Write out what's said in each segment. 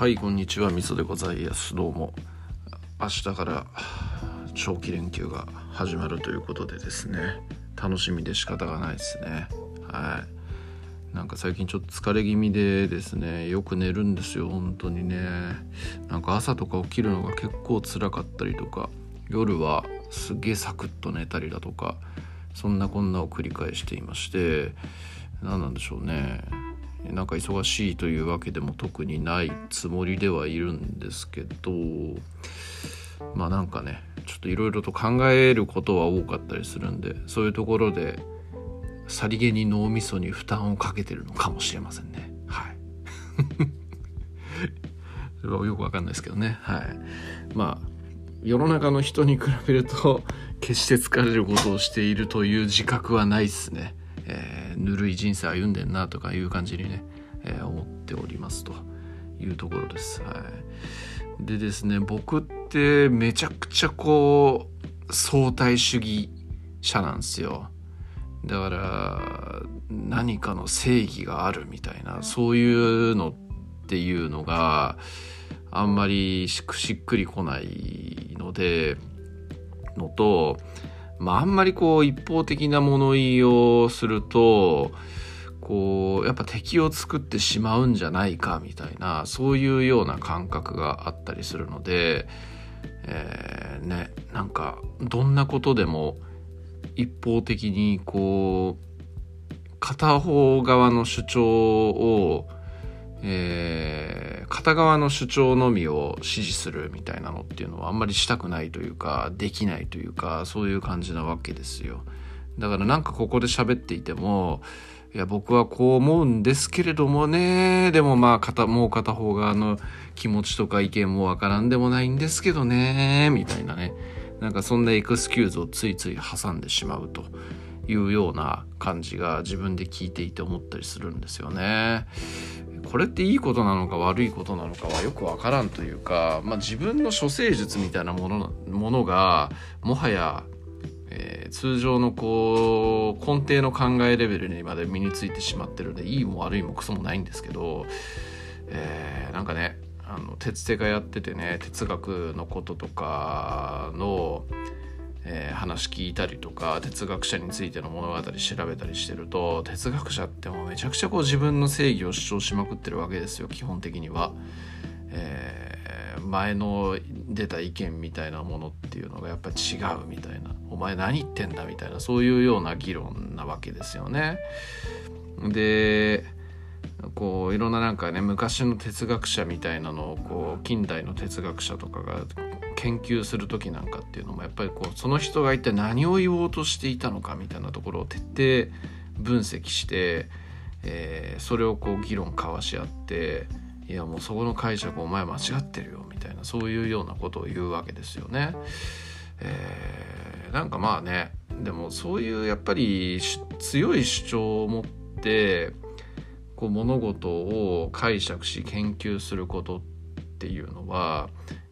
はいこんにちは。みそでございます。どうも。明日から長期連休が始まるということでですね。楽しみで仕方がないですね。はい。なんか最近ちょっと疲れ気味でですね。よく寝るんですよ。本当にね。なんか朝とか起きるのが結構辛かったりとか。夜はすげえサクッと寝たりだとか。そんなこんなを繰り返していまして。何なんでしょうね。なんか忙しいというわけでも特にないつもりではいるんですけどまあなんかねちょっといろいろと考えることは多かったりするんでそういうところでさりげに脳みそに負担をかけてるのかもしれませんね。はい。それはよくわかんないですけどね。はい。まあ世の中の人に比べると決して疲れることをしているという自覚はないですね。えー、ぬるい人生歩んでんなとかいう感じにね、えー、思っておりますというところです。はい、でですね僕ってめちゃくちゃこう相対主義者なんですよ。だから何かの正義があるみたいなそういうのっていうのがあんまりしっくりこないのでのとまあ、あんまりこう一方的な物言いをするとこうやっぱ敵を作ってしまうんじゃないかみたいなそういうような感覚があったりするので、えー、ねなんかどんなことでも一方的にこう片方側の主張をえー、片側の主張のみを支持するみたいなのっていうのはあんまりしたくないというかできないというかそういう感じなわけですよだからなんかここで喋っていてもいや僕はこう思うんですけれどもねでもまあ片もう片方側の気持ちとか意見もわからんでもないんですけどねみたいなねなんかそんなエクスキューズをついつい挟んでしまうというような感じが自分で聞いていて思ったりするんですよね。これっていいことなのか悪いことなのかはよくわからんというか、まあ、自分の処世術みたいなものものがもはや、えー、通常のこう根底の考えレベルにまで身についてしまってるんでいいも悪いもクソもないんですけど、えー、なんかねあの鉄手がやっててね哲学のこととかのえー、話聞いたりとか哲学者についての物語調べたりしてると哲学者ってもうめちゃくちゃこう自分の正義を主張しまくってるわけですよ基本的には。えー、前の出た意見みたいなものっていうのがやっぱ違うみたいなお前何言ってんだみたいなそういうような議論なわけですよね。でこういろんななんかね昔の哲学者みたいなのをこう近代の哲学者とかが研究する時なんかっていうのもやっぱりこうその人が一体何を言おうとしていたのかみたいなところを徹底分析して、えー、それをこう議論交わし合っていやもうそこの解釈お前間違ってるよみたいなそういうようなことを言うわけですよね。えー、なんかまあねでもそういうやっぱり強い主張を持ってこう物事を解釈し研究することっていうのは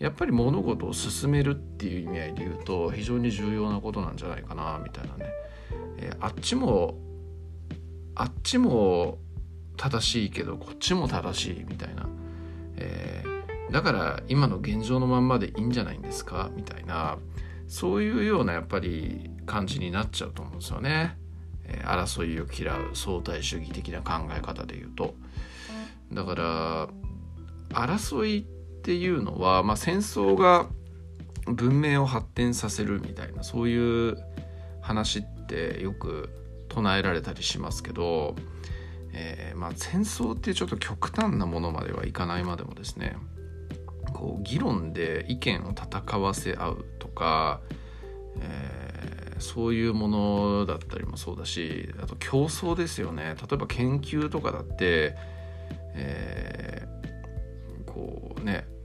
やっぱり物事を進めるっていう意味合いで言うと非常に重要なことなんじゃないかなみたいなね、えー、あっちもあっちも正しいけどこっちも正しいみたいな、えー、だから今の現状のまんまでいいんじゃないんですかみたいな。そういうようなやっぱり感じになっちゃうと思うんですよね、えー、争いを嫌う相対主義的な考え方で言うと。だから争いってっていうのは、まあ、戦争が文明を発展させるみたいなそういう話ってよく唱えられたりしますけど、えー、まあ、戦争ってちょっと極端なものまではいかないまでもですねこう議論で意見を戦わせ合うとか、えー、そういうものだったりもそうだしあと競争ですよね。例えば研究とかだって、えー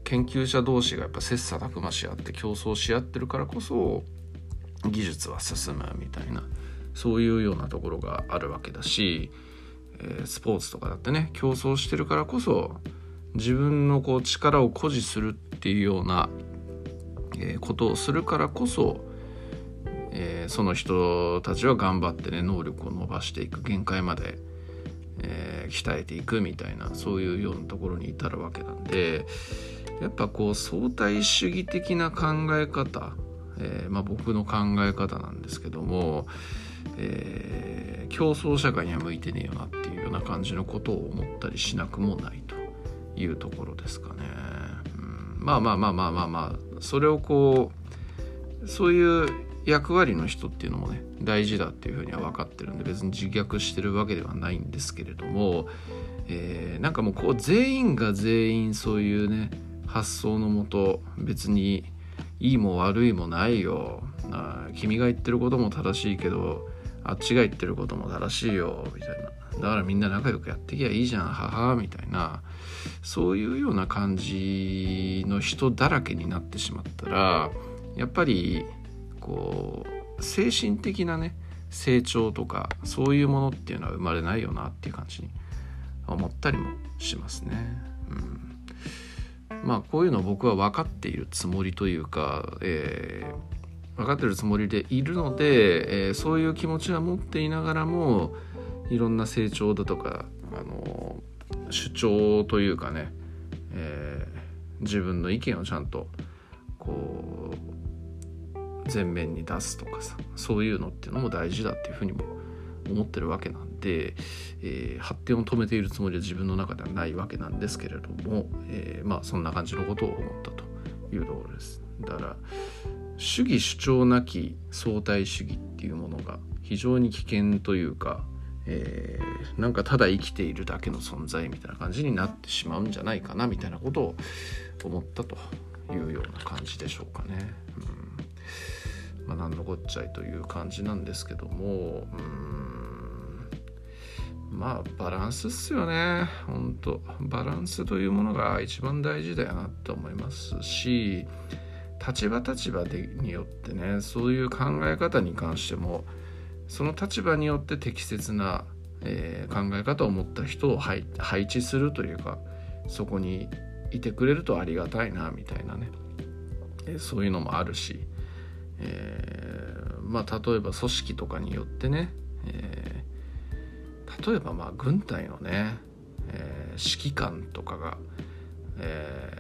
研究者同士がやっぱ切磋琢磨し合って競争し合ってるからこそ技術は進むみたいなそういうようなところがあるわけだし、え、スポーツとかだってね競争してるからこそ自分のこう力を誇示するっていうような、ことをするからこそ、え、その人たちは頑張ってね能力を伸ばしていく限界までえ、鍛えていくみたいなそういうようなところに至るわけなんでやっぱこう相対主義的な考え方、えー、まあ、僕の考え方なんですけども、えー、競争社会には向いてねえよなっていうような感じのことを思ったりしなくもないというところですかね。うん、まあまあまあまあまあまあそれをこうそういう役割の人っていうのもね大事だっていうふうには分かってるんで別に自虐してるわけではないんですけれども、えー、なんかもうこう全員が全員そういうね発想のもと別にいいも悪いもないよ。あ君が言ってることも正しいけどあっちが言ってることも正しいよみたいな。だからみんな仲良くやってきゃいいじゃんはみたいな。そういうような感じの人だらけになってしまったらやっぱりこう精神的なね成長とかそういうものっていうのは生まれないよなっていう感じに思ったりもしますね。うん。まあこういうの僕は分かっているつもりというか、えー、分かってるつもりでいるので、えー、そういう気持ちは持っていながらもいろんな成長だとか、あの主張というかね、えー、自分の意見をちゃんとこう前面に出すとかさそういうのっていうのも大事だっていうふうにも思ってるわけなんで、えー、発展を止めているつもりは自分の中ではないわけなんですけれども、えー、まあそんな感じのことを思ったというところです。だから主義主張なき相対主義っていうものが非常に危険というか、えー、なんかただ生きているだけの存在みたいな感じになってしまうんじゃないかなみたいなことを思ったというような感じでしょうかね。うんまあ、何のこっちゃいという感じなんですけどもうんまあバランスっすよね。本当。バランスというものが一番大事だよなって思いますし立場立場でによってねそういう考え方に関してもその立場によって適切な、えー、考え方を持った人を配置するというかそこにいてくれるとありがたいなみたいなね、えー、そういうのもあるし、えー、まあ例えば組織とかによってね、え例えばまあ軍隊のね、えー、指揮官とかが、え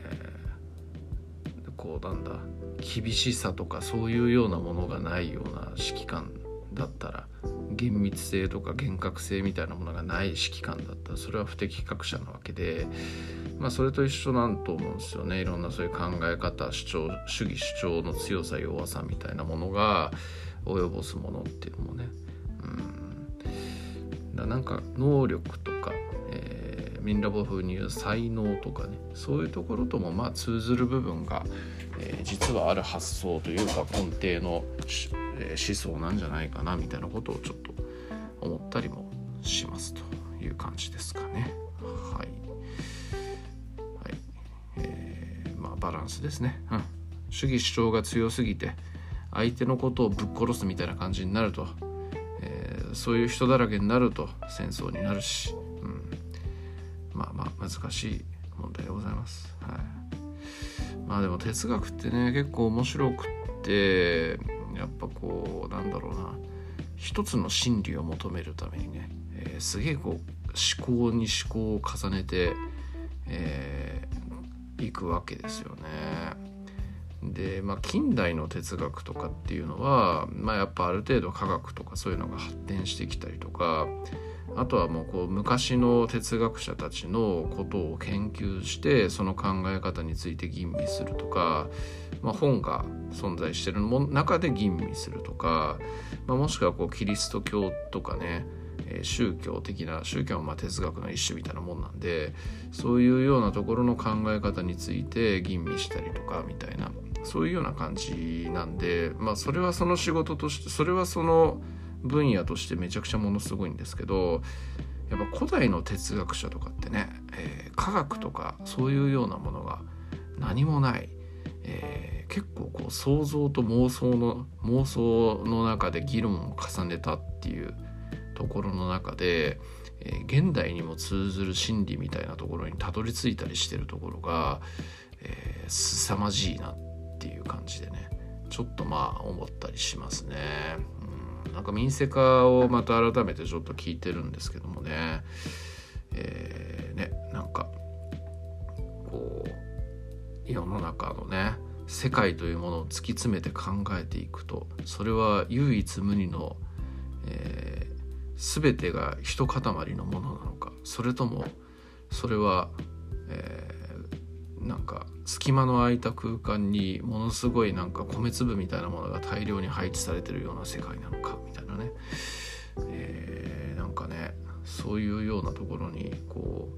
ー、こうなんだ厳しさとかそういうようなものがないような指揮官だったら厳密性とか厳格性みたいなものがない指揮官だったらそれは不適格者なわけで、まあ、それと一緒なんと思うんですよね。いろんなそういう考え方主張主義主張の強さ弱さみたいなものが及ぼすものっていうのもね。だなんか能力とか、えー、ミンラボ風に言う才能とかねそういうところともまあ通ずる部分が、えー、実はある発想というか根底の、えー、思想なんじゃないかなみたいなことをちょっと思ったりもしますという感じですかね。はい、はいえー、まあバランスですね、うん。主義主張が強すぎて相手のことをぶっ殺すみたいな感じになるとそういう人だらけになると戦争になるし、うん、まあまあ難しい問題でございます。はい、まあでも哲学ってね結構面白くってやっぱこうなんだろうな一つの真理を求めるためにね、えー、すげえこう思考に思考を重ねて、えー、いくわけですよね。で、まあ、近代の哲学とかっていうのは、まあ、やっぱある程度科学とかそういうのが発展してきたりとかあとはもうこう昔の哲学者たちのことを研究してその考え方について吟味するとか、まあ、本が存在してる中で吟味するとか、まあ、もしくはこうキリスト教とかね宗教的な宗教もまあ哲学の一種みたいなもんなんでそういうようなところの考え方について吟味したりとかみたいな。そういうような感じなんでまあそれはその仕事としてそれはその分野としてめちゃくちゃものすごいんですけどやっぱ古代の哲学者とかってね、えー、科学とかそういうようなものが何もない、えー、結構こう想像と妄想の妄想の中で議論を重ねたっていうところの中で、えー、現代にも通ずる心理みたいなところにたどり着いたりしてるところが、えー、凄まじいなって感じでねちょっとまあ思ったりしますね。うん、なんか民生化をまた改めてちょっと聞いてるんですけどもねえー、ねなんかこう世の中のね世界というものを突き詰めて考えていくとそれは唯一無二の、えー、全てが一塊のものなのかそれともそれは、なんか隙間の空いた空間にものすごいなんか米粒みたいなものが大量に配置されてるような世界なのかみたいなね、えー、なんかねそういうようなところにこ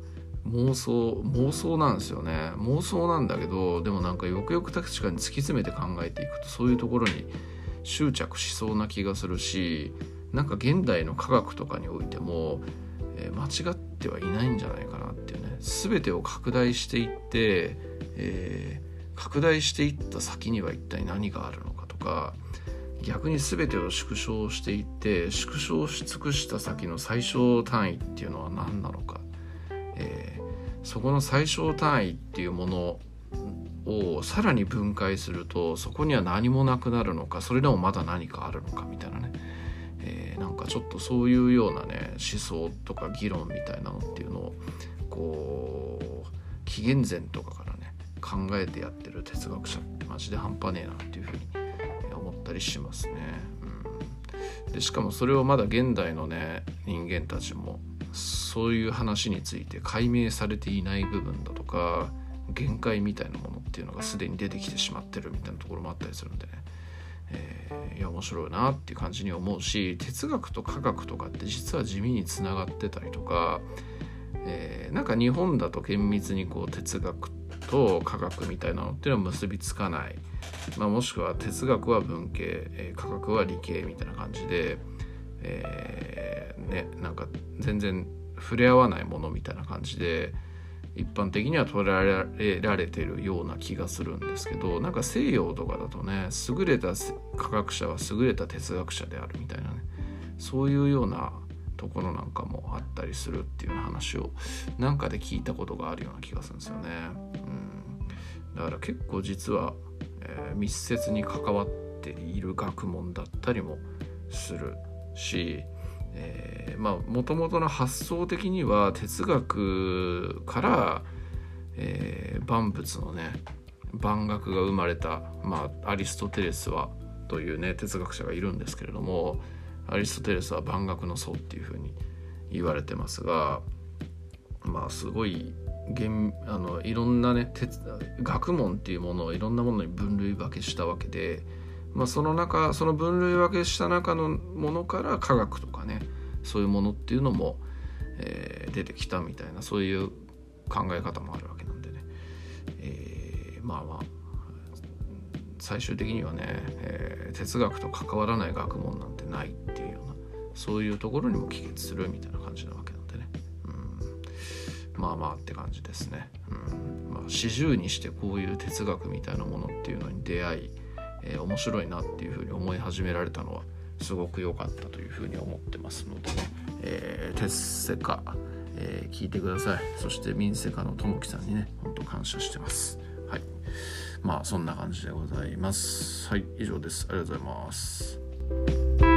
う妄想妄想なんですよね。妄想なんだけどでもなんかよくよく確かに突き詰めて考えていくとそういうところに執着しそうな気がするしなんか現代の科学とかにおいても、えー、間違ってはいないんじゃないかなっていうね。全てを拡大していって、えー、拡大していった先には一体何があるのかとか逆に全てを縮小していって縮小し尽くした先の最小単位っていうのは何なのか。えー、そこの最小単位っていうものをさらに分解するとそこには何もなくなるのかそれでもまだ何かあるのかみたいなね、えー、なんかちょっとそういうようなね思想とか議論みたいなのっていうのをこう紀元前とかからね考えてやってる哲学者ってマジで半端ねえなっていうふうに思ったりしますね。うん、でしかもそれをまだ現代のね人間たちもそういう話について解明されていない部分だとか限界みたいなものっていうのがすでに出てきてしまってるみたいなところもあったりするんでね、えー、いや面白いなっていう感じに思うし哲学と科学とかって実は地味につながってたりとか、えー、なんか日本だと厳密にこう哲学と科学みたいなのっていうのは結びつかない、まあ、もしくは哲学は文系、えー、科学は理系みたいな感じで。えー、ねなんか全然触れ合わないものみたいな感じで一般的には捉えられてるような気がするんですけどなんか西洋とかだとね優れた科学者は優れた哲学者であるみたいなねそういうようなところなんかもあったりするっていう話をなんかで聞いたことがあるような気がするんですよね。うん、だから結構実は、えー、密接に関わっている学問だったりもするし、えー、まあもともとの発想的には哲学から、えー、万物のね万学が生まれた、まあ、アリストテレスはというね哲学者がいるんですけれどもアリストテレスは万学の僧っていうふうに言われてますがまあすごいあのいろんなね学問っていうものをいろんなものに分類分けしたわけでまあ、その中その分類分けした中のものから科学とかねそういうものっていうのも、えー、出てきたみたいなそういう考え方もあるわけなんでね、えー、まあまあ最終的にはね、えー、哲学と関わらない学問なんてないっていうようなそういうところにも帰結するみたいな感じなわけなんでね、うん、まあまあって感じですね、うん。まあ、四十にしてこういう哲学みたいなものっていうのに出会いえー、面白いなっていうふうに思い始められたのはすごく良かったというふうに思ってますのでね、えー、テッセカ、えー、聞いてください。そしてミンセカのともきさんにねほんと感謝してます。はい。まあそんな感じでございます。はい以上です。ありがとうございます。